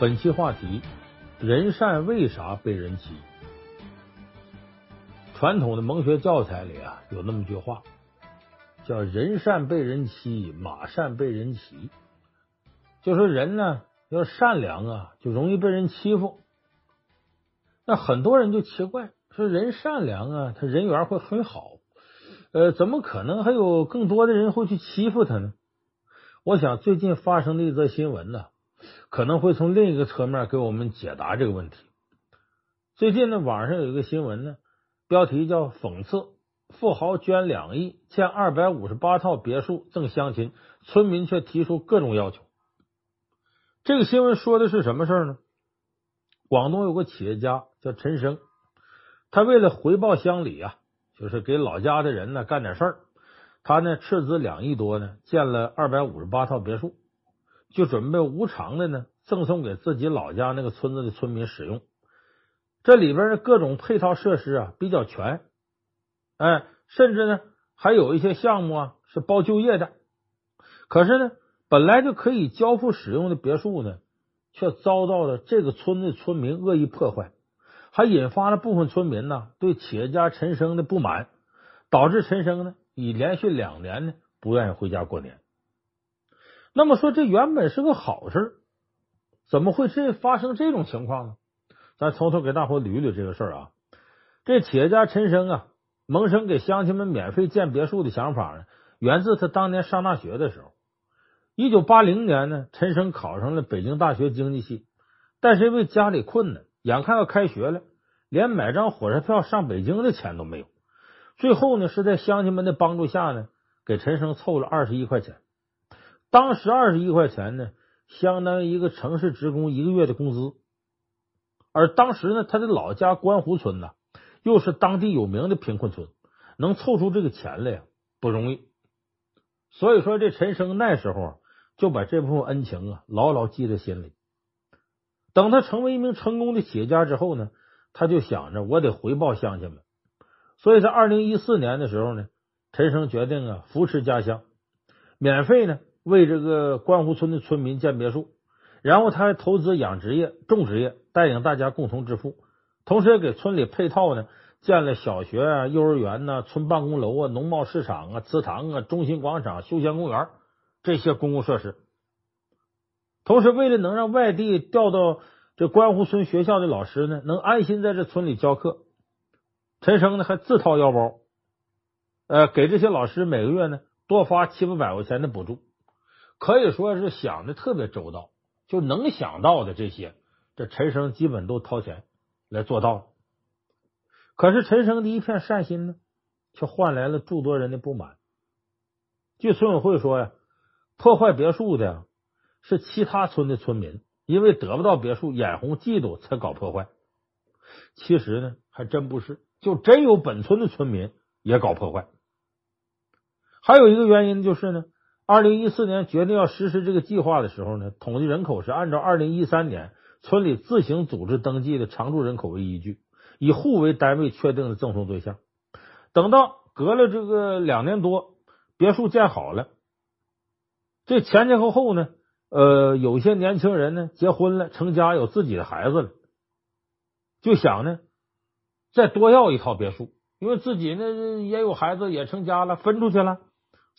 本期话题：人善为啥被人欺？传统的蒙学教材里啊，有那么句话，叫“人善被人欺，马善被人骑”。就说人呢，要善良啊，就容易被人欺负。那很多人就奇怪，说人善良啊，他人缘会很好，呃，怎么可能还有更多的人会去欺负他呢？我想最近发生的一则新闻呢。可能会从另一个侧面给我们解答这个问题。最近呢，网上有一个新闻呢，标题叫“讽刺富豪捐两亿建二百五十八套别墅赠乡亲，村民却提出各种要求”。这个新闻说的是什么事儿呢？广东有个企业家叫陈生，他为了回报乡里啊，就是给老家的人呢干点事儿，他呢斥资两亿多呢，建了二百五十八套别墅。就准备无偿的呢，赠送给自己老家那个村子的村民使用。这里边的各种配套设施啊比较全，哎，甚至呢还有一些项目啊是包就业的。可是呢，本来就可以交付使用的别墅呢，却遭到了这个村子村民恶意破坏，还引发了部分村民呢对企业家陈生的不满，导致陈生呢已连续两年呢不愿意回家过年。那么说，这原本是个好事，怎么会这发生这种情况呢？咱从头给大伙捋捋这个事儿啊。这企业家陈生啊，萌生给乡亲们免费建别墅的想法呢，源自他当年上大学的时候。一九八零年呢，陈生考上了北京大学经济系，但是因为家里困难，眼看要开学了，连买张火车票上北京的钱都没有。最后呢，是在乡亲们的帮助下呢，给陈生凑了二十一块钱。当时二十一块钱呢，相当于一个城市职工一个月的工资。而当时呢，他的老家观湖村呢，又是当地有名的贫困村，能凑出这个钱来呀，不容易。所以说，这陈生那时候就把这部分恩情啊，牢牢记在心里。等他成为一名成功的企业家之后呢，他就想着我得回报乡亲们。所以在二零一四年的时候呢，陈生决定啊，扶持家乡，免费呢。为这个观湖村的村民建别墅，然后他还投资养殖业、种植业，带领大家共同致富，同时也给村里配套呢建了小学啊、幼儿园呐、村办公楼啊、农贸市场啊、祠堂啊、中心广场、休闲公园这些公共设施。同时，为了能让外地调到这观湖村学校的老师呢，能安心在这村里教课，陈生呢还自掏腰包，呃，给这些老师每个月呢多发七八百块钱的补助。可以说是想的特别周到，就能想到的这些，这陈生基本都掏钱来做到了。可是陈生的一片善心呢，却换来了诸多人的不满。据村委会说呀，破坏别墅的是其他村的村民，因为得不到别墅，眼红嫉妒才搞破坏。其实呢，还真不是，就真有本村的村民也搞破坏。还有一个原因就是呢。二零一四年决定要实施这个计划的时候呢，统计人口是按照二零一三年村里自行组织登记的常住人口为依据，以户为单位确定的赠送对象。等到隔了这个两年多，别墅建好了，这前前后后呢，呃，有些年轻人呢结婚了，成家有自己的孩子了，就想呢再多要一套别墅，因为自己呢也有孩子，也成家了，分出去了。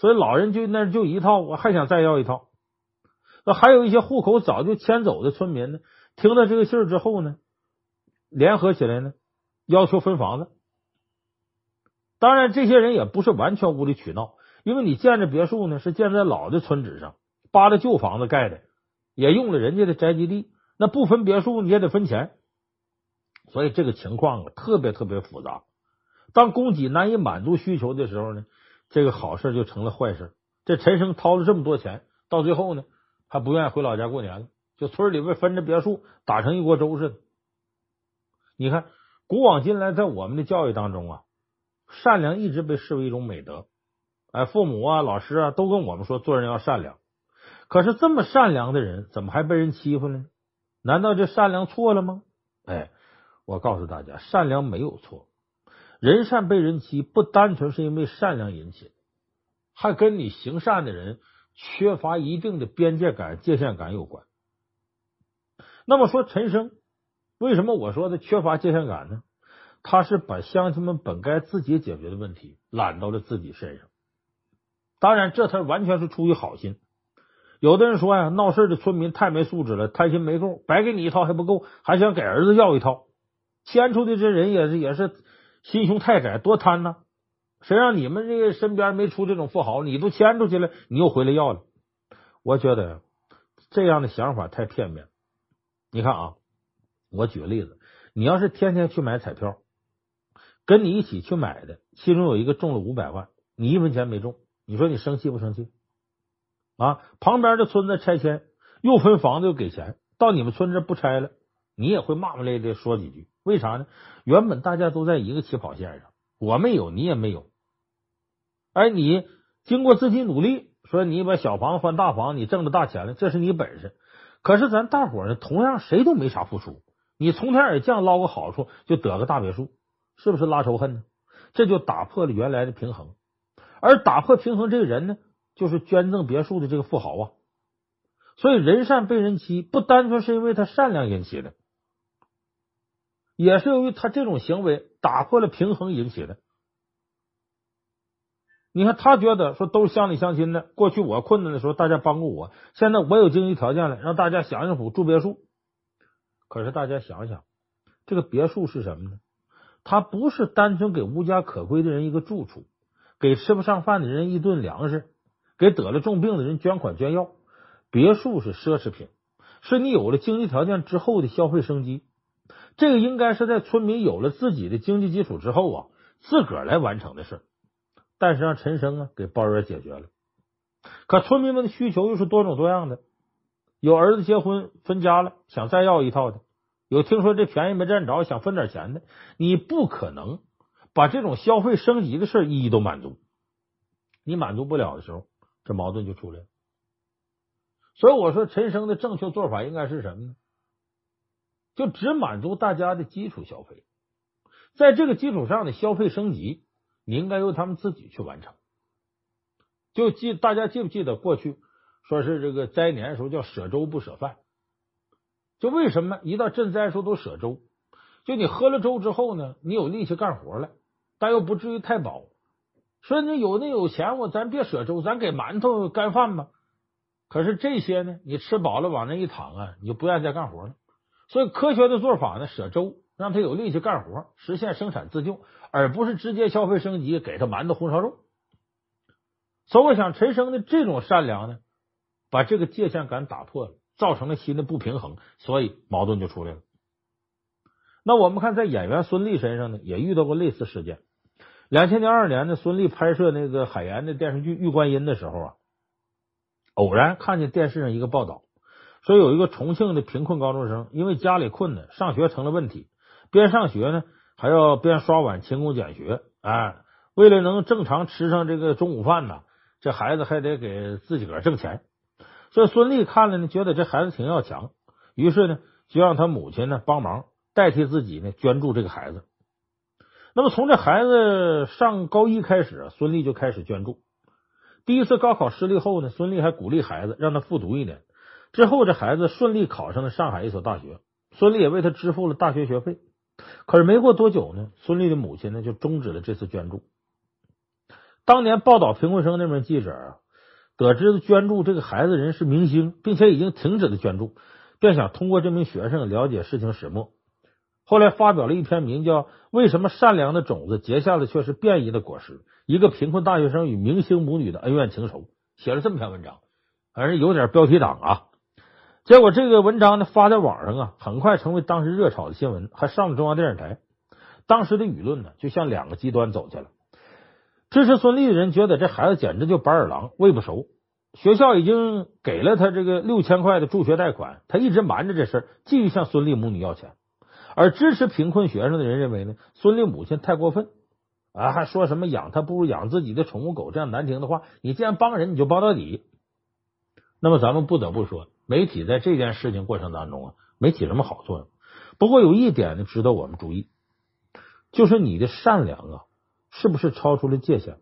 所以老人就那就一套，我还想再要一套。那还有一些户口早就迁走的村民呢，听到这个信儿之后呢，联合起来呢，要求分房子。当然，这些人也不是完全无理取闹，因为你建这别墅呢，是建在老的村址上，扒了旧房子盖的，也用了人家的宅基地，那不分别墅你也得分钱。所以这个情况啊，特别特别复杂。当供给难以满足需求的时候呢，这个好事就成了坏事。这陈生掏了这么多钱，到最后呢，还不愿意回老家过年了，就村里边分着别墅，打成一锅粥似的。你看，古往今来，在我们的教育当中啊，善良一直被视为一种美德。哎，父母啊、老师啊，都跟我们说做人要善良。可是这么善良的人，怎么还被人欺负呢？难道这善良错了吗？哎，我告诉大家，善良没有错。人善被人欺，不单纯是因为善良引起的，还跟你行善的人缺乏一定的边界感、界限感有关。那么说陈生，为什么我说他缺乏界限感呢？他是把乡亲们本该自己解决的问题揽到了自己身上。当然，这他完全是出于好心。有的人说呀，闹事的村民太没素质了，贪心没够，白给你一套还不够，还想给儿子要一套。牵出的这人也是也是心胸太窄，多贪呐！谁让你们这个身边没出这种富豪，你都牵出去了，你又回来要了？我觉得这样的想法太片面。你看啊，我举个例子，你要是天天去买彩票，跟你一起去买的，其中有一个中了五百万，你一分钱没中，你说你生气不生气？啊，旁边的村子拆迁又分房子又给钱，到你们村子不拆了，你也会骂骂咧咧说几句。为啥呢？原本大家都在一个起跑线上，我没有，你也没有。哎，你经过自己努力，说你把小房换大房，你挣着大钱了，这是你本事。可是咱大伙呢，同样谁都没啥付出，你从天而降捞个好处，就得个大别墅，是不是拉仇恨呢？这就打破了原来的平衡。而打破平衡这个人呢，就是捐赠别墅的这个富豪啊。所以人善被人欺，不单纯是因为他善良引起的。也是由于他这种行为打破了平衡引起的。你看，他觉得说都是乡里乡亲的，过去我困难的时候大家帮过我，现在我有经济条件了，让大家享享福住别墅。可是大家想想，这个别墅是什么呢？它不是单纯给无家可归的人一个住处，给吃不上饭的人一顿粮食，给得了重病的人捐款捐药。别墅是奢侈品，是你有了经济条件之后的消费升级。这个应该是在村民有了自己的经济基础之后啊，自个儿来完成的事。但是让陈生啊给包圆解决了。可村民们的需求又是多种多样的，有儿子结婚分家了，想再要一套的；有听说这便宜没占着，想分点钱的。你不可能把这种消费升级的事一一都满足。你满足不了的时候，这矛盾就出来了。所以我说，陈生的正确做法应该是什么呢？就只满足大家的基础消费，在这个基础上的消费升级，你应该由他们自己去完成。就记大家记不记得过去说是这个灾年的时候叫舍粥不舍饭？就为什么一到赈灾的时候都舍粥？就你喝了粥之后呢，你有力气干活了，但又不至于太饱。说你有那有钱，我咱别舍粥，咱给馒头干饭吧。可是这些呢，你吃饱了往那一躺啊，你就不愿意再干活了。所以科学的做法呢，舍粥让他有力气干活，实现生产自救，而不是直接消费升级，给他馒头红烧肉。所以我想，陈生的这种善良呢，把这个界限感打破了，造成了新的不平衡，所以矛盾就出来了。那我们看，在演员孙俪身上呢，也遇到过类似事件。两千零二年呢，孙俪拍摄那个海岩的电视剧《玉观音》的时候啊，偶然看见电视上一个报道。说有一个重庆的贫困高中生，因为家里困难，上学成了问题。边上学呢，还要边刷碗勤工俭学。哎，为了能正常吃上这个中午饭呢，这孩子还得给自己个挣钱。所以孙俪看了呢，觉得这孩子挺要强，于是呢，就让他母亲呢帮忙代替自己呢捐助这个孩子。那么从这孩子上高一开始啊，孙俪就开始捐助。第一次高考失利后呢，孙俪还鼓励孩子让他复读一年。之后，这孩子顺利考上了上海一所大学，孙俪也为他支付了大学学费。可是没过多久呢，孙俪的母亲呢就终止了这次捐助。当年报道贫困生那名记者啊，得知捐助这个孩子人是明星，并且已经停止了捐助，便想通过这名学生了解事情始末。后来发表了一篇名叫《为什么善良的种子结下的却是变异的果实》，一个贫困大学生与明星母女的恩怨情仇，写了这么篇文章，反正有点标题党啊。结果这个文章呢发在网上啊，很快成为当时热炒的新闻，还上了中央电视台。当时的舆论呢，就向两个极端走去了。支持孙俪的人觉得这孩子简直就白眼狼，喂不熟。学校已经给了他这个六千块的助学贷款，他一直瞒着这事儿，继续向孙俪母女要钱。而支持贫困学生的人认为呢，孙俪母亲太过分啊，还说什么养他不如养自己的宠物狗这样难听的话。你既然帮人，你就帮到底。那么咱们不得不说。媒体在这件事情过程当中啊，没起什么好作用。不过有一点呢，值得我们注意，就是你的善良啊，是不是超出了界限？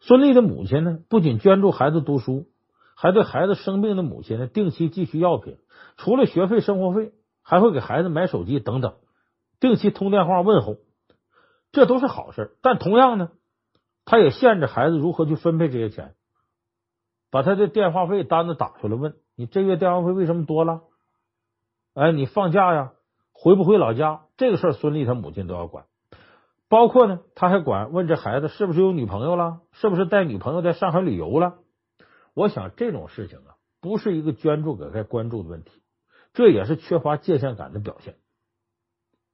孙俪的母亲呢，不仅捐助孩子读书，还对孩子生病的母亲呢定期寄去药品，除了学费、生活费，还会给孩子买手机等等，定期通电话问候，这都是好事。但同样呢，他也限制孩子如何去分配这些钱，把他的电话费单子打出来问，你这月电话费为什么多了？哎，你放假呀，回不回老家？这个事儿，孙俪他母亲都要管。包括呢，他还管问这孩子是不是有女朋友了，是不是带女朋友在上海旅游了。我想这种事情啊，不是一个捐助者该关注的问题，这也是缺乏界限感的表现。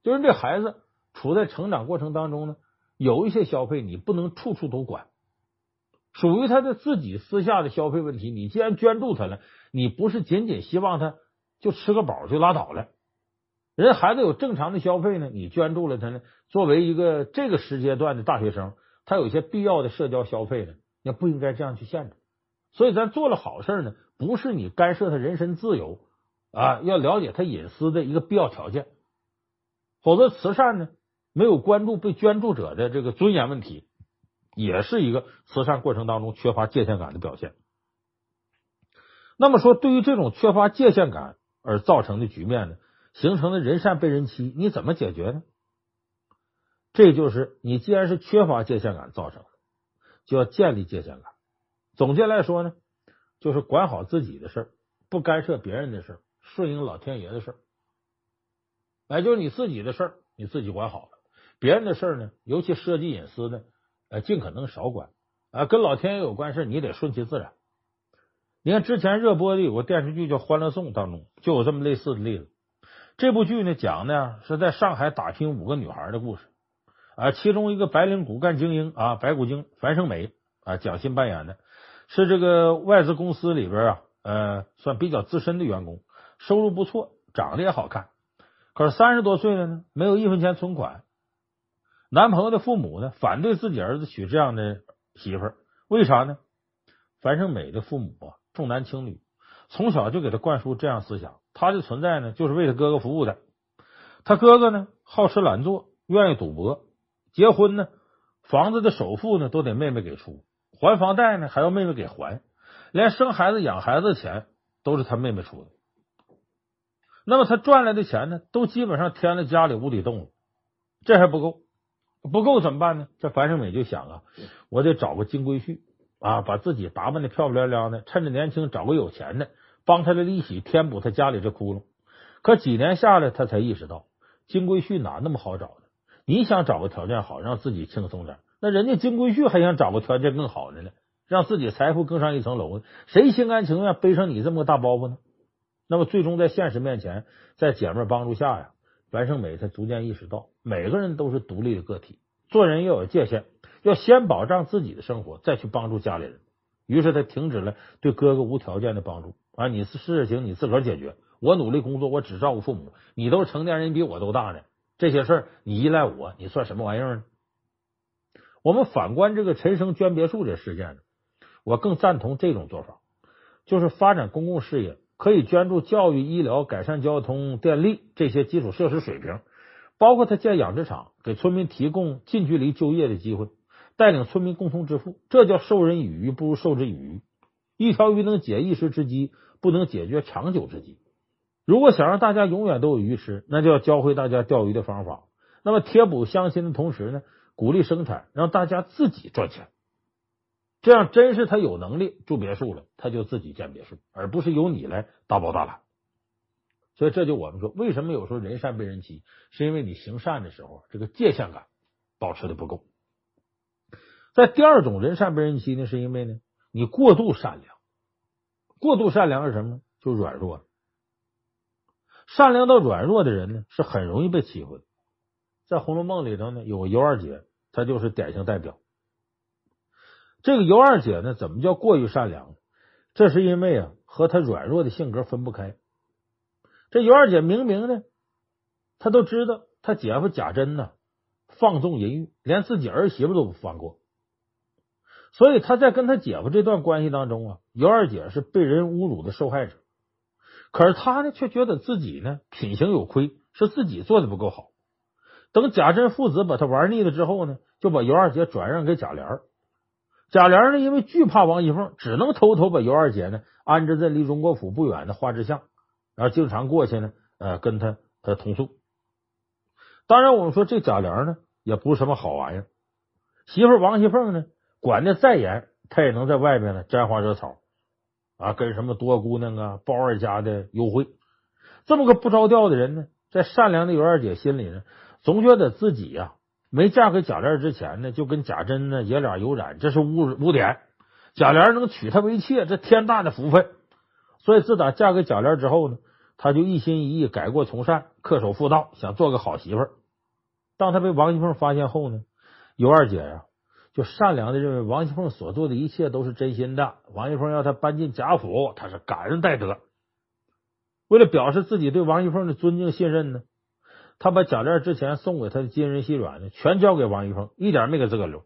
就是这孩子处在成长过程当中呢，有一些消费你不能处处都管，属于他的自己私下的消费问题。你既然捐助他了，你不是仅仅希望他就吃个饱就拉倒了。人孩子有正常的消费呢，你捐助了他呢，作为一个这个时阶段的大学生，他有些必要的社交消费呢，也不应该这样去限制。所以，咱做了好事呢，不是你干涉他人身自由啊，要了解他隐私的一个必要条件。否则，慈善呢，没有关注被捐助者的这个尊严问题，也是一个慈善过程当中缺乏界限感的表现。那么说，对于这种缺乏界限感而造成的局面呢？形成的人善被人欺，你怎么解决呢？这就是你既然是缺乏界限感造成的，就要建立界限感。总结来说呢，就是管好自己的事儿，不干涉别人的事儿，顺应老天爷的事儿。哎，就是你自己的事儿，你自己管好了；别人的事儿呢，尤其涉及隐私的，呃，尽可能少管。啊，跟老天爷有关事，你得顺其自然。你看之前热播的有个电视剧叫《欢乐颂》当中，就有这么类似的例子。这部剧呢，讲的是在上海打拼五个女孩的故事啊，其中一个白领骨干精英啊，白骨精樊胜美啊，蒋欣扮演的，是这个外资公司里边啊，呃，算比较资深的员工，收入不错，长得也好看，可是三十多岁了呢，没有一分钱存款，男朋友的父母呢，反对自己儿子娶这样的媳妇儿，为啥呢？樊胜美的父母啊，重男轻女，从小就给他灌输这样思想。他的存在呢，就是为他哥哥服务的。他哥哥呢，好吃懒做，愿意赌博。结婚呢，房子的首付呢，都得妹妹给出；还房贷呢，还要妹妹给还。连生孩子、养孩子的钱都是他妹妹出的。那么他赚来的钱呢，都基本上填了家里无底洞了。这还不够，不够怎么办呢？这樊胜美就想啊，我得找个金龟婿啊，把自己打扮的漂漂亮亮的，趁着年轻找个有钱的。帮他的利息填补他家里这窟窿，可几年下来，他才意识到金龟婿哪那么好找呢？你想找个条件好，让自己轻松点，那人家金龟婿还想找个条件更好的呢，让自己财富更上一层楼呢？谁心甘情愿背上你这么个大包袱呢？那么最终在现实面前，在姐妹帮助下呀，樊胜美才逐渐意识到，每个人都是独立的个体，做人要有界限，要先保障自己的生活，再去帮助家里人。于是他停止了对哥哥无条件的帮助。啊！你是事情你自个儿解决，我努力工作，我只照顾父母。你都是成年人，比我都大呢。这些事儿你依赖我，你算什么玩意儿呢？我们反观这个陈生捐别墅这事件呢，我更赞同这种做法，就是发展公共事业可以捐助教育、医疗、改善交通、电力这些基础设施水平，包括他建养殖场，给村民提供近距离就业的机会，带领村民共同致富，这叫授人以鱼不如授之以渔。一条鱼能解一时之饥。不能解决长久之计。如果想让大家永远都有鱼吃，那就要教会大家钓鱼的方法。那么贴补乡亲的同时呢，鼓励生产，让大家自己赚钱。这样真是他有能力住别墅了，他就自己建别墅，而不是由你来大包大揽。所以这就我们说，为什么有时候人善被人欺，是因为你行善的时候，这个界限感保持的不够。在第二种人善被人欺呢，是因为呢，你过度善良。过度善良是什么呢？就软弱。善良到软弱的人呢，是很容易被欺负的。在《红楼梦》里头呢，有个尤二姐，她就是典型代表。这个尤二姐呢，怎么叫过于善良？这是因为啊，和她软弱的性格分不开。这尤二姐明明呢，她都知道她姐夫贾珍呢放纵淫欲，连自己儿媳妇都不放过。所以他在跟他姐夫这段关系当中啊，尤二姐是被人侮辱的受害者，可是他呢却觉得自己呢品行有亏，是自己做的不够好。等贾珍父子把他玩腻了之后呢，就把尤二姐转让给贾琏。贾琏呢，因为惧怕王熙凤，只能偷偷把尤二姐呢安置在离荣国府不远的花枝巷，然后经常过去呢，呃，跟他呃同宿。当然，我们说这贾琏呢，也不是什么好玩意儿。媳妇王熙凤呢，管的再严，她也能在外面呢沾花惹草啊，跟什么多姑娘啊、包二家的幽会。这么个不着调的人呢，在善良的尤二姐心里呢，总觉得自己呀、没嫁给贾琏之前呢，就跟贾珍呢爷俩有染，这是污污点。贾琏能娶她为妾，这天大的福分。所以自打嫁给贾琏之后呢，她就一心一意改过从善，恪守妇道，想做个好媳妇。当她被王熙凤发现后呢，尤二姐呀，就善良的认为王熙凤所做的一切都是真心的。王熙凤要她搬进贾府，她是感恩戴德。为了表示自己对王熙凤的尊敬信任呢，他把贾琏之前送给他的金银细软呢，全交给王熙凤，一点没给自个留。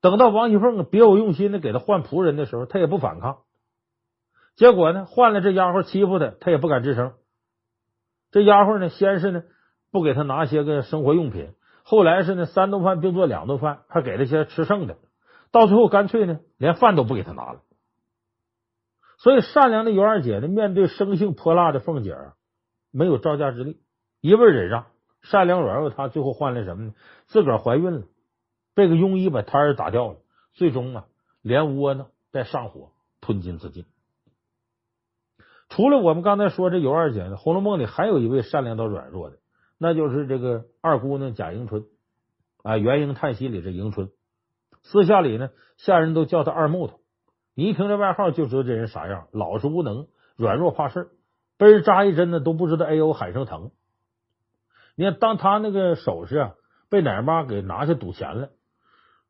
等到王熙凤别有用心的给他换仆人的时候，他也不反抗。结果呢，换了这丫鬟欺负他，他也不敢吱声。这丫鬟呢，先是呢。不给他拿些个生活用品，后来是呢三顿饭并做两顿饭，还给了些吃剩的，到最后干脆呢连饭都不给他拿了。所以善良的尤二姐呢，面对生性泼辣的凤姐，没有招架之力，一味忍让，善良软弱她最后换来什么呢？自个儿怀孕了，被个庸医把胎儿打掉了，最终啊连窝囊带上火吞金自尽。除了我们刚才说这尤二姐呢，《红楼梦》里还有一位善良到软弱的。那就是这个二姑娘贾迎春啊，《元婴叹息》里这迎春，私下里呢，下人都叫她二木头。你一听这外号就知道这人啥样，老实无能，软弱怕事，被人扎一针呢都不知道哎呦喊声疼。你看，当他那个首饰啊被奶妈给拿去赌钱了，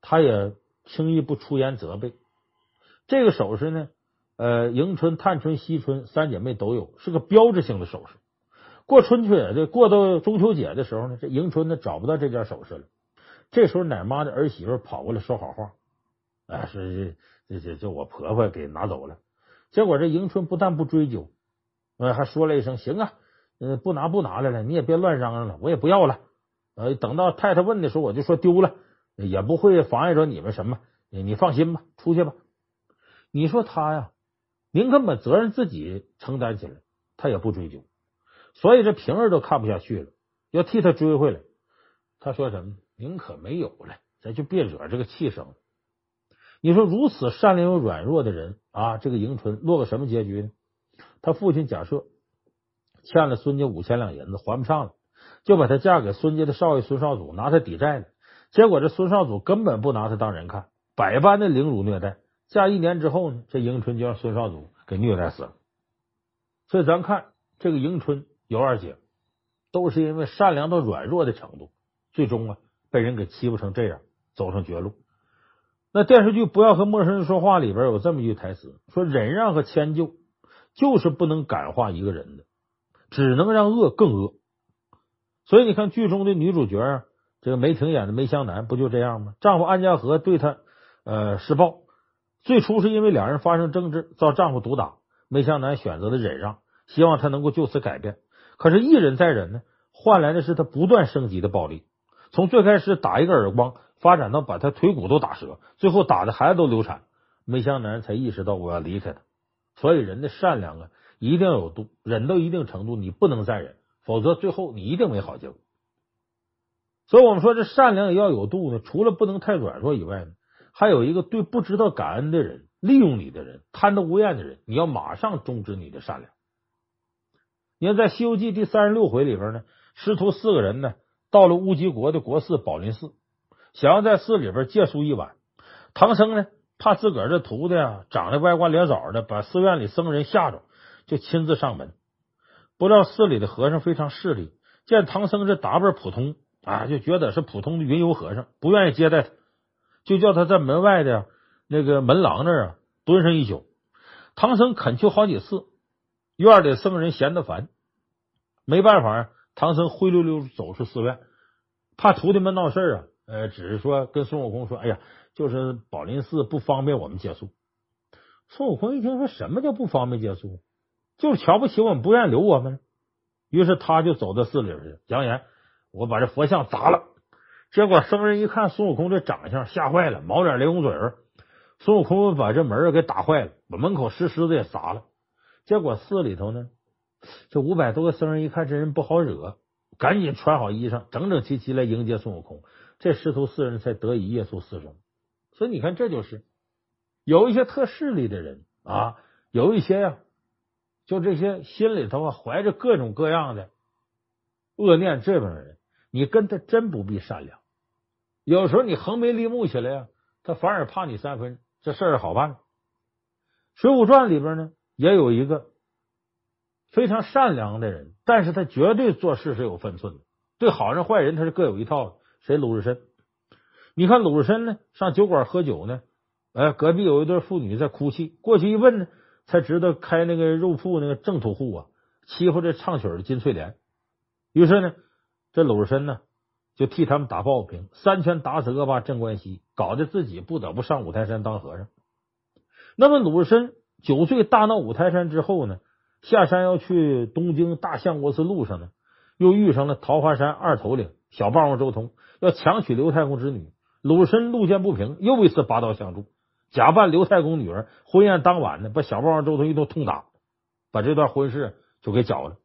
他也轻易不出言责备。这个首饰呢，呃，迎春、探春、惜春三姐妹都有，是个标志性的首饰。过春节的，过到中秋节的时候呢，这迎春呢找不到这件首饰了。这时候奶妈的儿媳妇跑过来说好话，哎，说这这这我婆婆给拿走了。结果这迎春不但不追究，呃，还说了一声行啊，呃，不拿不拿来了，你也别乱嚷嚷了，我也不要了。呃，等到太太问的时候，我就说丢了，也不会妨碍着你们什么。你放心吧，出去吧。你说他呀，宁可把责任自己承担起来，他也不追究。所以这平儿都看不下去了，要替他追回来。他说什么？宁可没有了，咱就别惹这个气生。你说如此善良又软弱的人啊，这个迎春落个什么结局呢？他父亲假设欠了孙家五千两银子还不上了，就把她嫁给孙家的少爷孙少祖，拿他抵债了。结果这孙少祖根本不拿他当人看，百般的凌辱虐待。嫁一年之后呢，这迎春就让孙少祖给虐待死了。所以咱看这个迎春。尤二姐都是因为善良到软弱的程度，最终啊被人给欺负成这样，走上绝路。那电视剧《不要和陌生人说话》里边有这么一句台词，说忍让和迁就就是不能感化一个人的，只能让恶更恶。所以你看剧中的女主角这个梅婷演的梅湘南不就这样吗？丈夫安家和对她呃施暴，最初是因为两人发生争执，遭丈夫毒打，梅湘南选择了忍让，希望她能够就此改变。可是，一忍再忍呢，换来的是她不断升级的暴力。从最开始打一个耳光，发展到把她腿骨都打折，最后打的孩子都流产。梅湘南才意识到我要离开他。所以，人的善良啊，一定要有度，忍到一定程度，你不能再忍，否则最后你一定没好结果。所以我们说，这善良也要有度呢。除了不能太软弱以外呢，还有一个对不知道感恩的人、利用你的人、贪得无厌的人，你要马上终止你的善良。你看，在《西游记》第三十六回里边呢，师徒四个人呢到了乌鸡国的国寺宝林寺，想要在寺里边借宿一晚。唐僧呢怕自个儿这徒弟啊长得歪瓜裂枣的，把寺院里僧人吓着，就亲自上门。不料寺里的和尚非常势利，见唐僧这打扮普通啊，就觉得是普通的云游和尚，不愿意接待他，就叫他在门外的那个门廊那儿啊蹲上一宿。唐僧恳求好几次。院里僧人嫌得烦，没办法，唐僧灰溜溜走出寺院，怕徒弟们闹事啊。呃，只是说跟孙悟空说：“哎呀，就是宝林寺不方便我们借宿。”孙悟空一听说什么叫不方便借宿，就是瞧不起我们，不愿意留我们。于是他就走到寺里边去，扬言：“我把这佛像砸了，结果僧人一看孙悟空这长相，吓坏了，毛脸雷公嘴儿。孙悟空把这门给打坏了，把门口石狮子也砸了。结果寺里头呢，这五百多个僧人一看这人不好惹，赶紧穿好衣裳，整整齐齐来迎接孙悟空。这师徒四人才得以夜宿寺中。所以你看，这就是有一些特势利的人啊，有一些呀、就这些心里头啊怀着各种各样的恶念，这种人，你跟他真不必善良。有时候你横眉立目起来呀，他反而怕你三分。这事儿好办，《水浒传》里边呢也有一个非常善良的人，但是他绝对做事是有分寸的，对好人坏人他是各有一套的。谁？鲁智深。你看鲁智深呢，上酒馆喝酒呢，哎，隔壁有一对妇女在哭泣，过去一问呢，才知道开那个肉铺那个正土户啊，欺负这唱曲的金翠莲。于是呢，这鲁智深呢。就替他们打抱不平，三拳打死恶霸镇关西，搞得自己不得不上五台山当和尚。那么鲁智深酒醉大闹五台山之后呢，下山要去东京大相国寺路上呢，又遇上了桃花山二头领小霸王周通，要强娶刘太公之女。鲁智深路见不平，又一次拔刀相助，假扮刘太公女儿。婚宴当晚呢，把小霸王周通一顿痛打，把这段婚事就给搅了。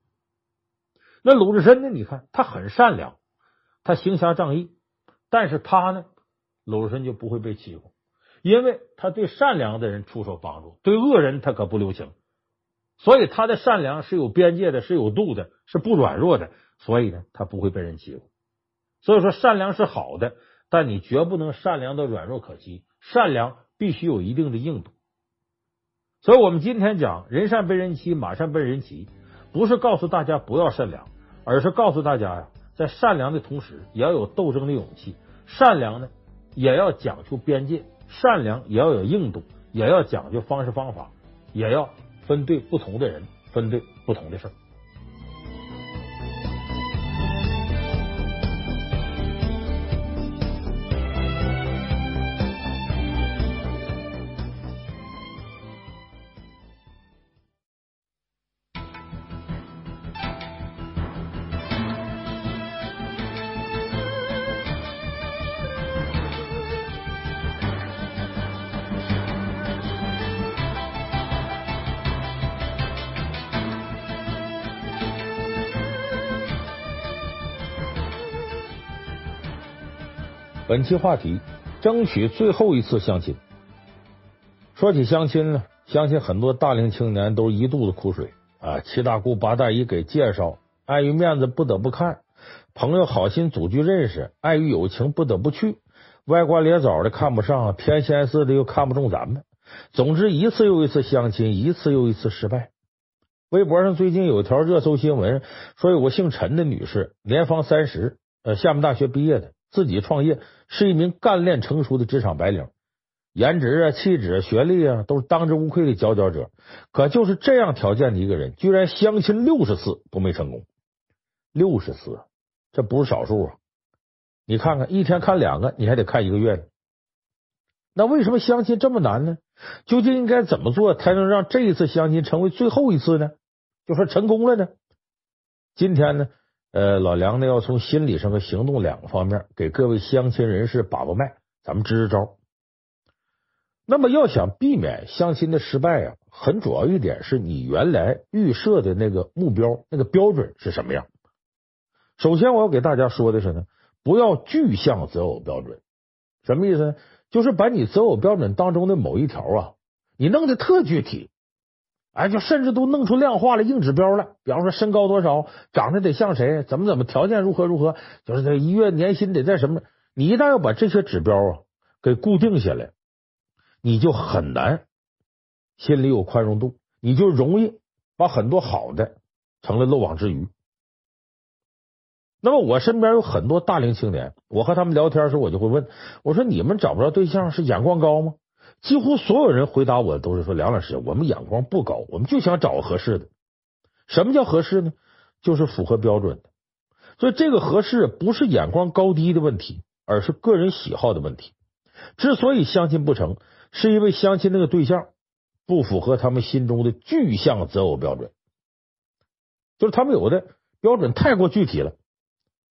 那鲁智深呢？你看他很善良。他行侠仗义，但是他呢，鲁智深就不会被欺负，因为他对善良的人出手帮助，对恶人他可不留情，所以他的善良是有边界的，是有度的，是不软弱的，所以呢，他不会被人欺负。所以说，善良是好的，但你绝不能善良的软弱可欺，善良必须有一定的硬度。所以我们今天讲人善被人欺，马善被人骑，不是告诉大家不要善良，而是告诉大家呀。在善良的同时，也要有斗争的勇气。善良呢，也要讲究边界；善良也要有硬度，也要讲究方式方法，也要分对不同的人，分对不同的事儿。本期话题：争取最后一次相亲。说起相亲呢，相信很多大龄青年都一肚子苦水啊，七大姑八大姨给介绍，碍于面子不得不看；朋友好心组局认识，碍于友情不得不去；歪瓜裂枣的看不上，偏心思的又看不中咱们。总之，一次又一次相亲，一次又一次失败。微博上最近有一条热搜新闻，说有个姓陈的女士，年方三十，呃，厦门大学毕业的。自己创业，是一名干练成熟的职场白领，颜值啊、气质啊、学历啊，都是当之无愧的佼佼者。可就是这样条件的一个人，居然相亲六十次都没成功。六十次，这不是少数啊！你看看，一天看两个，你还得看一个月呢。那为什么相亲这么难呢？究竟应该怎么做才能让这一次相亲成为最后一次呢？就说成功了呢？今天呢？呃，老梁呢要从心理上和行动两个方面给各位相亲人士把把脉，咱们支支招。那么要想避免相亲的失败啊，很主要一点是你原来预设的那个目标、那个标准是什么样。首先，我要给大家说的是呢，不要具象择偶标准。什么意思呢？就是把你择偶标准当中的某一条啊，你弄得特具体。哎，就甚至都弄出量化了硬指标了，比方说身高多少，长得得像谁，怎么怎么条件如何如何，就是这一月年薪得在什么？你一旦要把这些指标啊给固定下来，你就很难心里有宽容度，你就容易把很多好的成了漏网之鱼。那么我身边有很多大龄青年，我和他们聊天的时候，我就会问我说：“你们找不着对象是眼光高吗？”几乎所有人回答我都是说：“梁老师，我们眼光不高，我们就想找个合适的。什么叫合适呢？就是符合标准的。所以这个合适不是眼光高低的问题，而是个人喜好的问题。之所以相亲不成，是因为相亲那个对象不符合他们心中的具象择偶标准，就是他们有的标准太过具体了。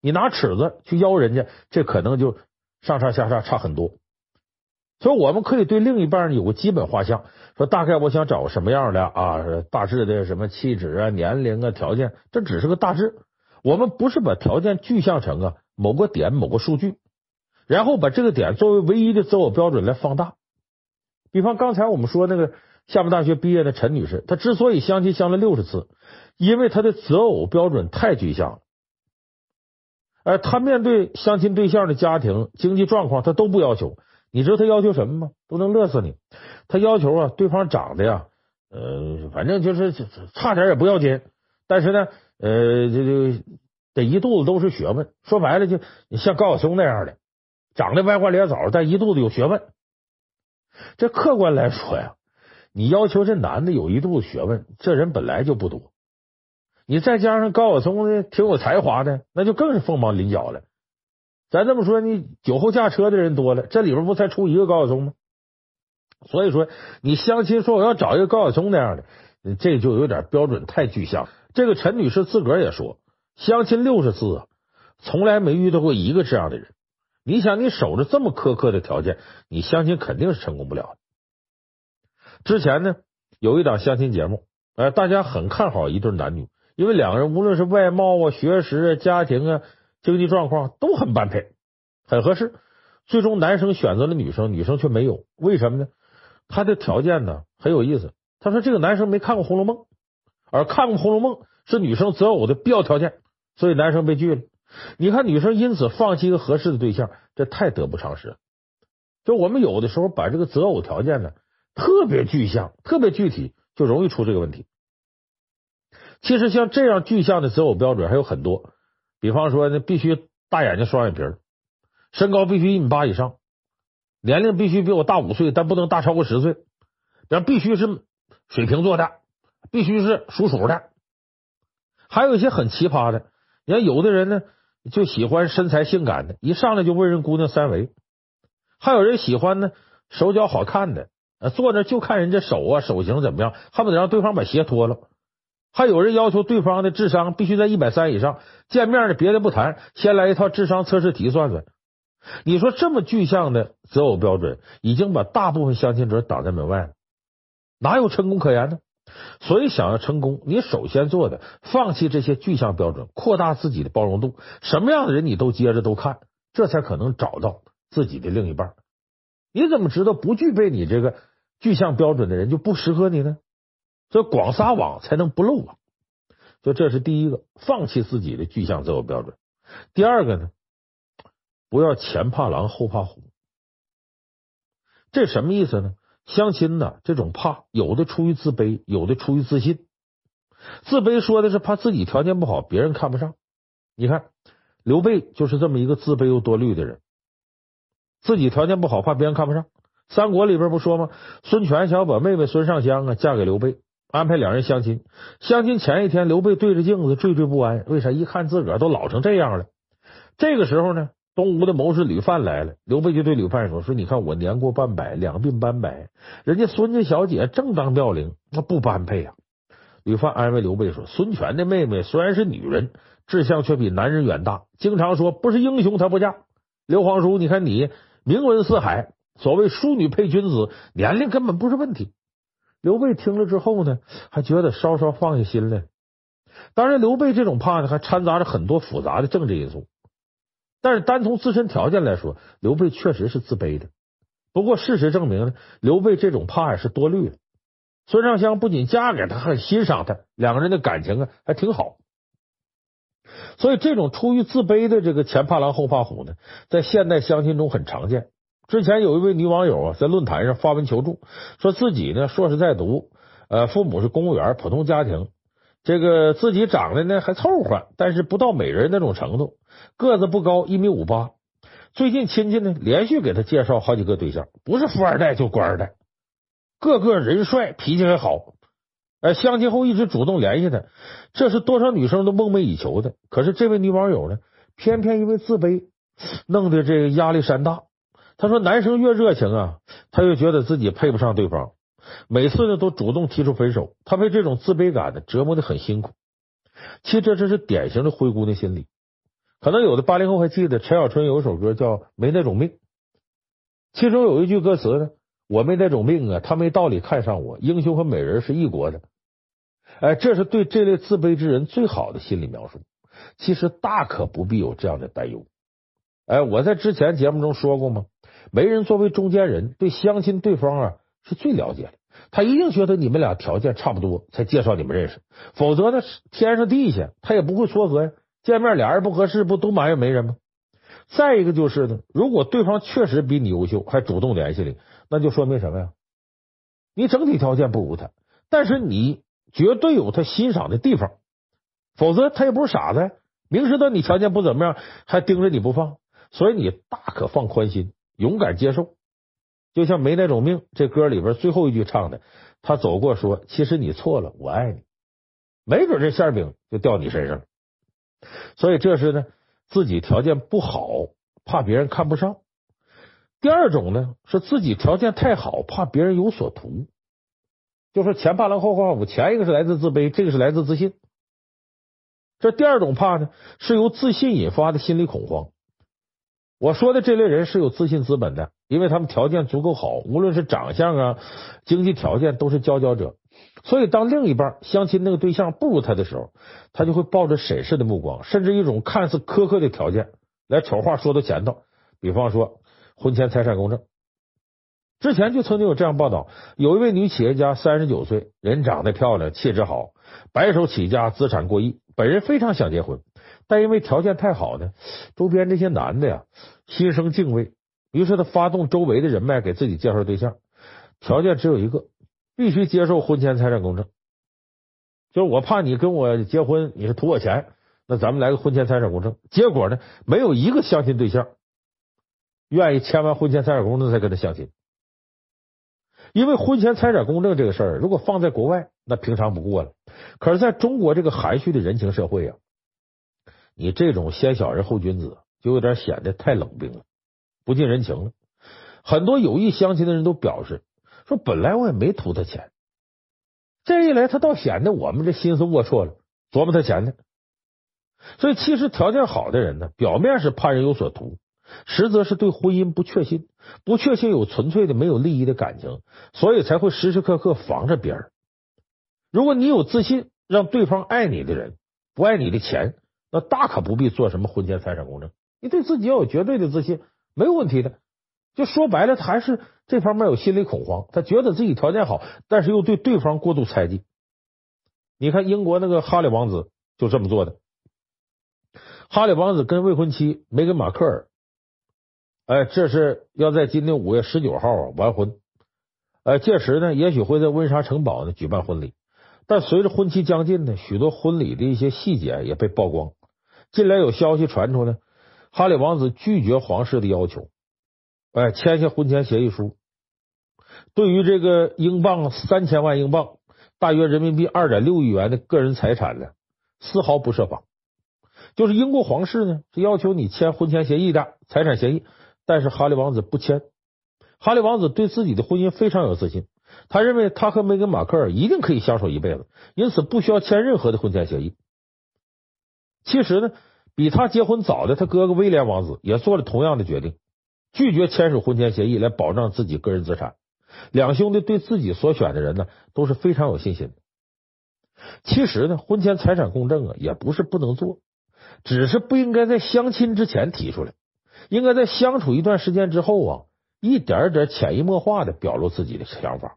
你拿尺子去邀人家，这可能就上上下下差很多。所以我们可以对另一半有个基本画像，说大概我想找什么样的啊，大致的什么气质啊、年龄啊、条件，这只是个大致。我们不是把条件具象成啊某个点、某个数据，然后把这个点作为唯一的择偶标准来放大。比方刚才我们说那个厦门大学毕业的陈女士，她之所以相亲相了六十次，因为她的择偶标准太具象了。而她面对相亲对象的家庭经济状况，她都不要求。你知道他要求什么吗？都能乐死你。他要求啊，对方长得呀，呃，反正就是差点也不要紧，但是呢，呃，这这得一肚子都是学问。说白了，就像高晓松那样的，长得歪瓜裂枣，但一肚子有学问。这客观来说呀，你要求这男的有一肚子学问，这人本来就不多。你再加上高晓松呢，挺有才华的，那就更是凤毛麟角了。咱这么说，你酒后驾车的人多了，这里边不才出一个高晓松吗？所以说，你相亲说我要找一个高晓松那样的，这就有点标准太具象。这个陈女士自个儿也说，相亲六十次啊，从来没遇到过一个这样的人。你想，你守着这么苛刻的条件，你相亲肯定是成功不了的。之前呢，有一档相亲节目，呃，大家很看好一对男女，因为两个人无论是外貌啊、学识啊、家庭啊、经济状况都很般配，很合适。最终男生选择了女生，女生却没有，为什么呢？他的条件呢很有意思。他说这个男生没看过《红楼梦》，而看过《红楼梦》是女生择偶的必要条件，所以男生被拒了。你看，女生因此放弃一个合适的对象，这太得不偿失了。就我们有的时候把这个择偶条件呢特别具象、特别具体，就容易出这个问题。其实像这样具象的择偶标准还有很多，比方说呢，必须大眼睛、双眼皮，身高必须一米八以上，年龄必须比我大五岁，但不能大超过十岁，然后必须是水瓶座的，必须是属鼠的，还有一些很奇葩的，你看有的人呢。就喜欢身材性感的，一上来就问人姑娘三围；还有人喜欢呢，手脚好看的，坐那就看人家手啊，手型怎么样，恨不得让对方把鞋脱了。还有人要求对方的智商必须在一百三以上，见面的别的不谈，先来一套智商测试题算算。你说这么具象的择偶标准，已经把大部分相亲者挡在门外了，哪有成功可言呢？所以，想要成功，你首先做的，放弃这些具象标准，扩大自己的包容度。什么样的人你都接着都看，这才可能找到自己的另一半。你怎么知道不具备你这个具象标准的人就不适合你呢？所以，广撒网才能不漏网。就这是第一个，放弃自己的具象择偶标准。第二个呢，不要前怕狼后怕虎。这什么意思呢？相亲呢，这种怕有的出于自卑，有的出于自信。自卑说的是怕自己条件不好，别人看不上。你看刘备就是这么一个自卑又多虑的人，自己条件不好，怕别人看不上。三国里边不说吗？孙权想要把妹妹孙尚香啊嫁给刘备，安排两人相亲。相亲前一天，刘备对着镜子惴惴不安，为啥？一看自个儿都老成这样了。这个时候呢？东吴的谋士吕范来了，刘备就对吕范说：“说你看我年过半百，两鬓斑白，人家孙家小姐正当妙龄，那不般配啊。”吕范安慰刘备说：“孙权的妹妹虽然是女人，志向却比男人远大，经常说不是英雄她不嫁。刘皇叔，你看你名闻四海，所谓淑女配君子，年龄根本不是问题。”刘备听了之后呢，还觉得稍稍放下心来。当然，刘备这种怕呢，还掺杂着很多复杂的政治因素。但是单从自身条件来说，刘备确实是自卑的。不过事实证明呢，刘备这种怕也是多虑了。孙尚香不仅嫁给他，还欣赏他，两个人的感情啊还挺好。所以这种出于自卑的这个前怕狼后怕虎呢，在现代相亲中很常见。之前有一位女网友啊，在论坛上发文求助，说自己呢硕士在读，呃，父母是公务员，普通家庭。这个自己长得呢还凑合，但是不到美人那种程度，个子不高，一米五八。最近亲戚呢连续给他介绍好几个对象，不是富二代就官二代，个个人帅，脾气还好。呃，相亲后一直主动联系他，这是多少女生都梦寐以求的。可是这位女网友呢，偏偏因为自卑，弄得这个压力山大。他说，男生越热情啊，他越觉得自己配不上对方。每次呢都主动提出分手，他被这种自卑感呢折磨的很辛苦。其实这这是典型的灰姑娘心理。可能有的八零后还记得陈小春有一首歌叫《没那种命》，其中有一句歌词呢：“我没那种命啊，他没道理看上我。英雄和美人是一国的。”哎，这是对这类自卑之人最好的心理描述。其实大可不必有这样的担忧。哎，我在之前节目中说过吗？媒人作为中间人，对相亲对方啊是最了解的。他一定觉得你们俩条件差不多，才介绍你们认识。否则呢，天上地下他也不会撮合呀。见面俩人不合适，不都埋怨媒人吗？再一个就是呢，如果对方确实比你优秀，还主动联系你，那就说明什么呀？你整体条件不如他，但是你绝对有他欣赏的地方。否则他也不是傻子，明知道你条件不怎么样，还盯着你不放。所以你大可放宽心，勇敢接受。就像没那种命这歌里边最后一句唱的，他走过说：“其实你错了，我爱你。”没准这馅饼就掉你身上了。所以这是呢，自己条件不好，怕别人看不上；第二种呢，是自己条件太好，怕别人有所图。就说前怕狼后怕虎，前一个是来自自卑，这个是来自自信。这第二种怕呢，是由自信引发的心理恐慌。我说的这类人是有自信资本的，因为他们条件足够好，无论是长相啊、经济条件都是佼佼者。所以，当另一半相亲那个对象不如他的时候，他就会抱着审视的目光，甚至一种看似苛刻的条件来丑话说到前头。比方说，婚前财产公证。之前就曾经有这样报道：有一位女企业家，三十九岁，人长得漂亮，气质好，白手起家，资产过亿。本人非常想结婚，但因为条件太好呢，周边这些男的呀心生敬畏，于是他发动周围的人脉给自己介绍对象，条件只有一个，必须接受婚前财产公证。就是我怕你跟我结婚，你是图我钱，那咱们来个婚前财产公证。结果呢，没有一个相亲对象愿意签完婚前财产公证再跟他相亲，因为婚前财产公证这个事儿，如果放在国外，那平常不过了。可是，在中国这个含蓄的人情社会啊，你这种先小人后君子，就有点显得太冷冰了，不近人情了。很多有意相亲的人都表示说，本来我也没图他钱，这一来他倒显得我们这心思龌龊了，琢磨他钱呢。所以，其实条件好的人呢，表面是怕人有所图，实则是对婚姻不确信，不确信有纯粹的没有利益的感情，所以才会时时刻刻防着别人。如果你有自信，让对方爱你的人不爱你的钱，那大可不必做什么婚前财产公证。你对自己要有绝对的自信，没有问题的。就说白了，他还是这方面有心理恐慌，他觉得自己条件好，但是又对对方过度猜忌。你看英国那个哈里王子就这么做的。哈里王子跟未婚妻梅根马克尔，哎，这是要在今年五月十九号完婚。哎，届时呢，也许会在温莎城堡呢举办婚礼。但随着婚期将近呢，许多婚礼的一些细节也被曝光。近来有消息传出呢，哈里王子拒绝皇室的要求，哎，签下婚前协议书。对于这个英镑三千万英镑，大约人民币二点六亿元的个人财产呢，丝毫不设防。就是英国皇室呢是要求你签婚前协议的财产协议，但是哈里王子不签。哈里王子对自己的婚姻非常有自信。他认为他和梅根·马克尔一定可以相守一辈子，因此不需要签任何的婚前协议。其实呢，比他结婚早的他哥哥威廉王子也做了同样的决定，拒绝签署婚前协议来保障自己个人资产。两兄弟对自己所选的人呢都是非常有信心的。其实呢，婚前财产公证啊也不是不能做，只是不应该在相亲之前提出来，应该在相处一段时间之后啊，一点点潜移默化的表露自己的想法。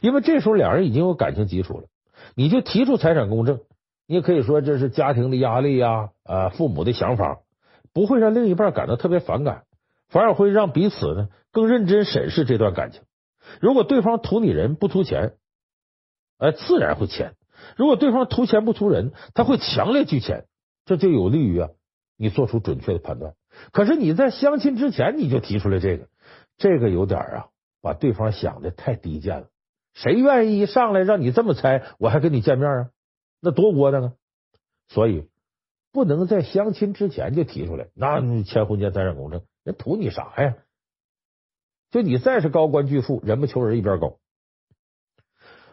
因为这时候两人已经有感情基础了，你就提出财产公证，你也可以说这是家庭的压力呀，啊，父母的想法，不会让另一半感到特别反感，反而会让彼此呢更认真审视这段感情。如果对方图你人不图钱，哎，自然会签；如果对方图钱不图人，他会强烈拒签，这就有利于啊你做出准确的判断。可是你在相亲之前你就提出来这个，这个有点啊把对方想的太低贱了。谁愿意一上来让你这么猜？我还跟你见面啊？那多窝囊啊！所以不能在相亲之前就提出来，那你签婚前财产公证，人图你啥呀？就你再是高官巨富，人不求人一边高。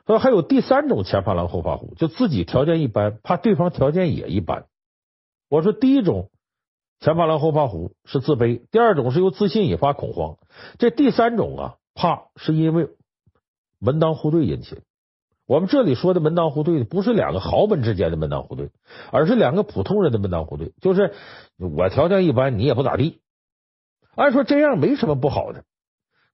说还有第三种前怕狼后怕虎，就自己条件一般，怕对方条件也一般。我说第一种前怕狼后怕虎是自卑，第二种是由自信引发恐慌，这第三种啊，怕是因为门当户对引起的。我们这里说的门当户对，不是两个豪门之间的门当户对，而是两个普通人的门当户对，就是我条件一般，你也不咋地。按说这样没什么不好的，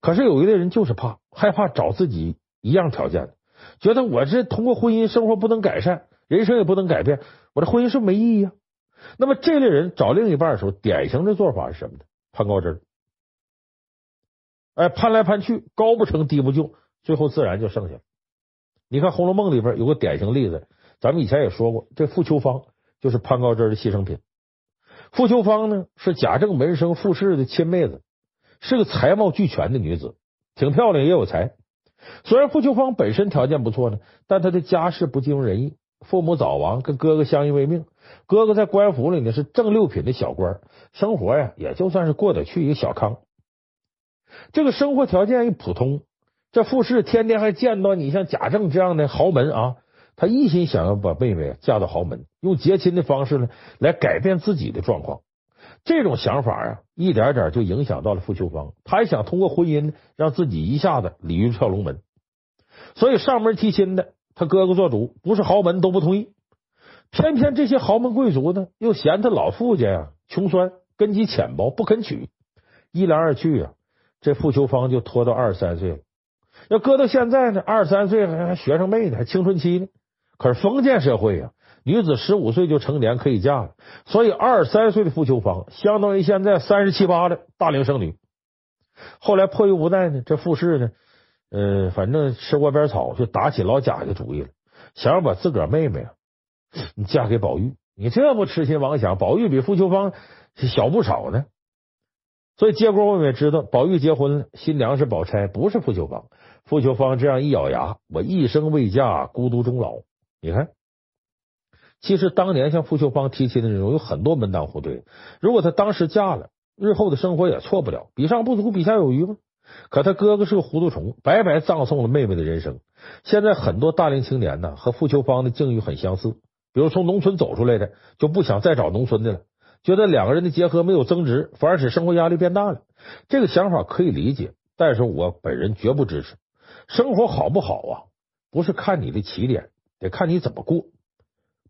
可是有一类人就是怕，害怕找自己一样条件的，觉得我这通过婚姻生活不能改善，人生也不能改变，我这婚姻是没意义啊。那么这类人找另一半的时候，典型的做法是什么呢？攀高枝，哎，攀来攀去，高不成低不就，最后自然就剩下。你看《红楼梦》里边有个典型例子，咱们以前也说过，这傅秋芳就是攀高枝的牺牲品。傅秋芳呢是贾政门生傅氏的亲妹子，是个才貌俱全的女子，挺漂亮也有才。虽然傅秋芳本身条件不错呢，但她的家世不尽如人意，父母早亡，跟哥哥相依为命。哥哥在官府里呢是正六品的小官，生活呀也就算是过得去一个小康。这个生活条件一普通，这傅氏天天还见到你像贾政这样的豪门啊，他一心想要把妹妹嫁到豪门，用结亲的方式呢来改变自己的状况。这种想法啊，一点点就影响到了傅秋芳，他也想通过婚姻让自己一下子鲤鱼跳龙门。所以上门提亲的，他哥哥做主，不是豪门都不同意。偏偏这些豪门贵族呢，又嫌他老傅家呀穷酸，根基浅薄，不肯娶。一来二去啊，这傅秋芳就拖到二十三岁了。要搁到现在呢，二十三岁还还学生妹呢，还青春期呢。可是封建社会啊，女子十五岁就成年可以嫁了，所以二十三岁的傅秋芳相当于现在三十七八的大龄剩女。后来迫于无奈呢，这傅氏呢，呃，反正吃窝边草，就打起老贾家的主意了，想要把自个儿妹妹啊。你嫁给宝玉，你这不痴心妄想？宝玉比傅秋芳小不少呢，所以结果我们也知道，宝玉结婚了，新娘是宝钗，不是傅秋芳。傅秋芳这样一咬牙，我一生未嫁，孤独终老。你看，其实当年向傅秋芳提亲的人有很多门当户对，如果她当时嫁了，日后的生活也错不了，比上不足，比下有余嘛。可他哥哥是个糊涂虫，白白葬送了妹妹的人生。现在很多大龄青年呢，和傅秋芳的境遇很相似。比如从农村走出来的，就不想再找农村的了，觉得两个人的结合没有增值，反而使生活压力变大了。这个想法可以理解，但是我本人绝不支持。生活好不好啊，不是看你的起点，得看你怎么过。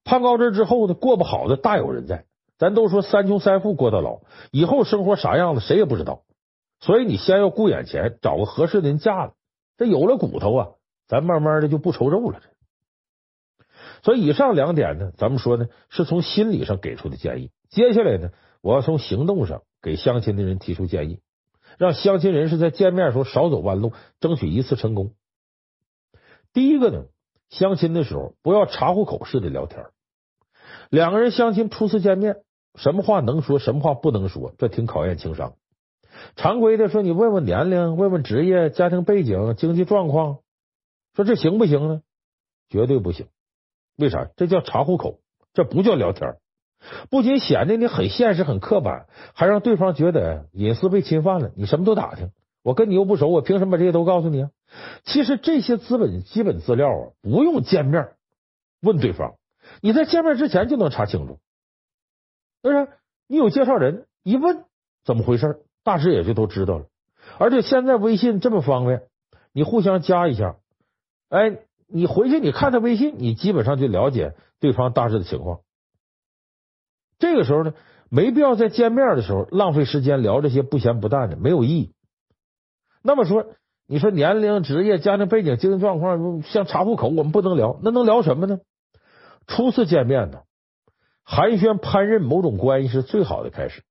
攀高枝之后呢，过不好的大有人在。咱都说三穷三富过到老，以后生活啥样子谁也不知道。所以你先要顾眼前，找个合适的人嫁了，这有了骨头啊，咱慢慢的就不愁肉了。所以以上两点呢，咱们说呢，是从心理上给出的建议。接下来呢，我要从行动上给相亲的人提出建议，让相亲人士在见面的时候少走弯路，争取一次成功。第一个呢，相亲的时候不要查户口式的聊天。两个人相亲初次见面，什么话能说，什么话不能说，这挺考验情商。常规的说，你问问年龄，问问职业、家庭背景、经济状况，说这行不行呢？绝对不行。为啥？这叫查户口，这不叫聊天。不仅显得你很现实、很刻板，还让对方觉得隐私被侵犯了。你什么都打听，我跟你又不熟，我凭什么把这些都告诉你啊？其实这些资本基本资料啊，不用见面问对方，你在见面之前就能查清楚。是不是？你有介绍人，一问怎么回事，大致也就都知道了。而且现在微信这么方便，你互相加一下，哎。你回去你看他微信，你基本上就了解对方大致的情况。这个时候呢，没必要在见面的时候浪费时间聊这些不咸不淡的，没有意义。那么说，你说年龄、职业、家庭背景、经济状况，像查户口，我们不能聊，那能聊什么呢？初次见面呢，寒暄攀认某种关系是最好的开始。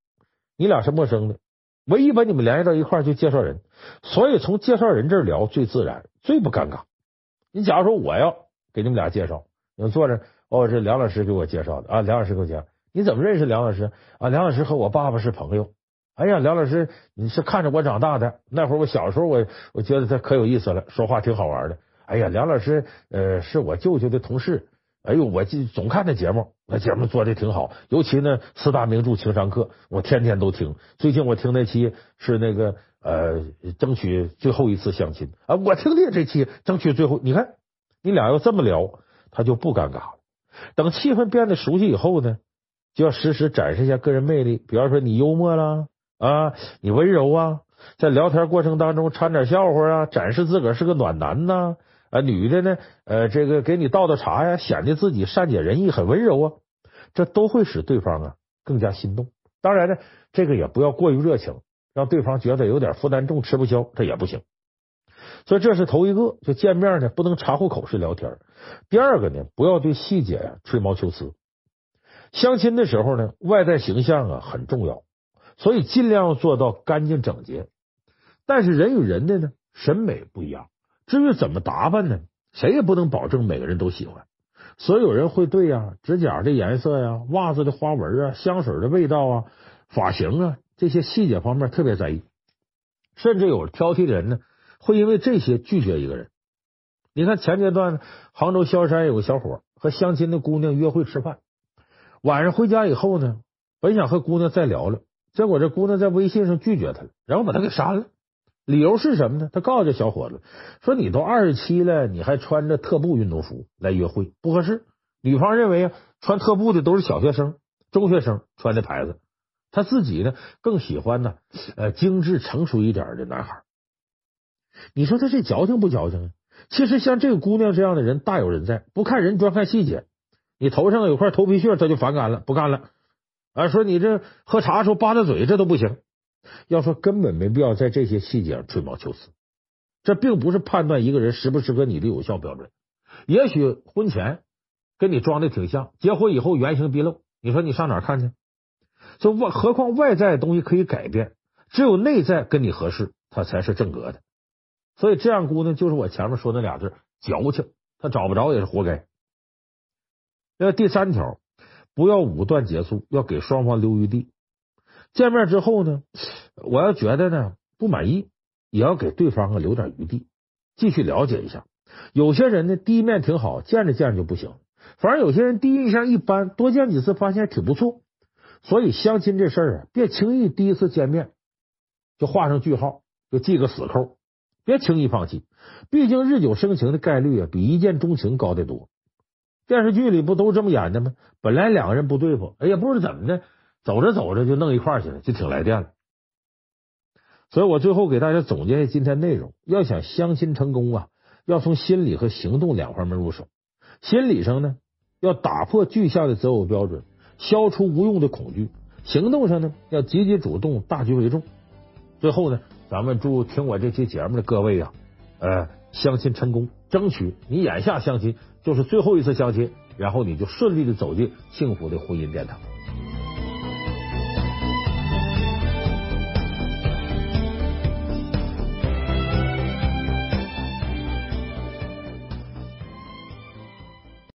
你俩是陌生的，唯一把你们联系到一块就介绍人，所以从介绍人这儿聊最自然，最不尴尬。你假如说我要给你们俩介绍，你坐着哦，这梁老师给我介绍的啊，梁老师给我介绍，你怎么认识梁老师啊？梁老师和我爸爸是朋友。哎呀，梁老师，你是看着我长大的，那会儿我小时候我我觉得他可有意思了，说话挺好玩的。哎呀，梁老师呃是我舅舅的同事，哎呦，我就总看那节目，那节目做的挺好，尤其呢四大名著情商课，我天天都听。最近我听那期是那个。呃，争取最后一次相亲啊！我听听这期，争取最后，你看你俩要这么聊，他就不尴尬了。等气氛变得熟悉以后呢，就要时时展示一下个人魅力，比方说你幽默啦啊，你温柔啊，在聊天过程当中掺点笑话啊，展示自个儿是个暖男呐啊，女的呢，呃，这个给你倒倒茶呀，显得自己善解人意，很温柔啊，这都会使对方啊更加心动。当然呢，这个也不要过于热情，让对方觉得有点负担重，吃不消，这也不行。所以这是头一个，就见面呢不能茶壶口式聊天。第二个呢，不要对细节呀吹毛求疵。相亲的时候呢，外在形象啊很重要，所以尽量做到干净整洁。但是人与人的呢审美不一样，至于怎么打扮呢，谁也不能保证每个人都喜欢。所以有人会对呀指甲的颜色呀、袜子的花纹啊、香水的味道啊、发型啊这些细节方面特别在意，甚至有挑剔的人呢会因为这些拒绝一个人。你看前阶段杭州萧山有个小伙和相亲的姑娘约会吃饭。晚上回家以后呢，本想和姑娘再聊聊，结果这姑娘在微信上拒绝他了，然后把他给删了。理由是什么呢？他告诉这小伙子说：“你都二十七了，你还穿着特步运动服来约会，不合适。”女方认为啊，穿特步的都是小学生、中学生穿的牌子，他自己呢更喜欢呢呃精致成熟一点的男孩。你说他这矫情不矫情啊？其实像这个姑娘这样的人大有人在，不看人专看细节。你头上有块头皮屑，他就反感了，不干了。啊，说你这喝茶的时候吧嗒嘴，这都不行。要说根本没必要在这些细节上吹毛求疵，这并不是判断一个人适不适合你的有效标准。也许婚前跟你装的挺像，结婚以后原形毕露，你说你上哪看去？就外，何况外在的东西可以改变，只有内在跟你合适，他才是正格的。所以这样姑娘就是我前面说那俩字矫情，她找不着也是活该。那第三条，不要武断结束，要给双方留余地。见面之后呢，我要觉得呢不满意，也要给对方啊留点余地，继续了解一下。有些人呢第一面挺好，见着见着就不行；反而有些人第一印象一般，多见几次发现挺不错。所以相亲这事儿啊，别轻易第一次见面就画上句号，就记个死扣，别轻易放弃。毕竟日久生情的概率啊，比一见钟情高得多。电视剧里不都这么演的吗？本来两个人不对付，哎呀，不知怎么的，走着走着就弄一块儿去了，就挺来电了。所以我最后给大家总结一下今天内容：要想相亲成功啊，要从心理和行动两方面入手。心理上呢，要打破具象的择偶标准，消除无用的恐惧；行动上呢，要积极主动，大局为重。最后呢，咱们祝听我这期节目的各位啊，呃，相亲成功，争取你眼下相亲。就是最后一次相亲，然后你就顺利的走进幸福的婚姻殿堂。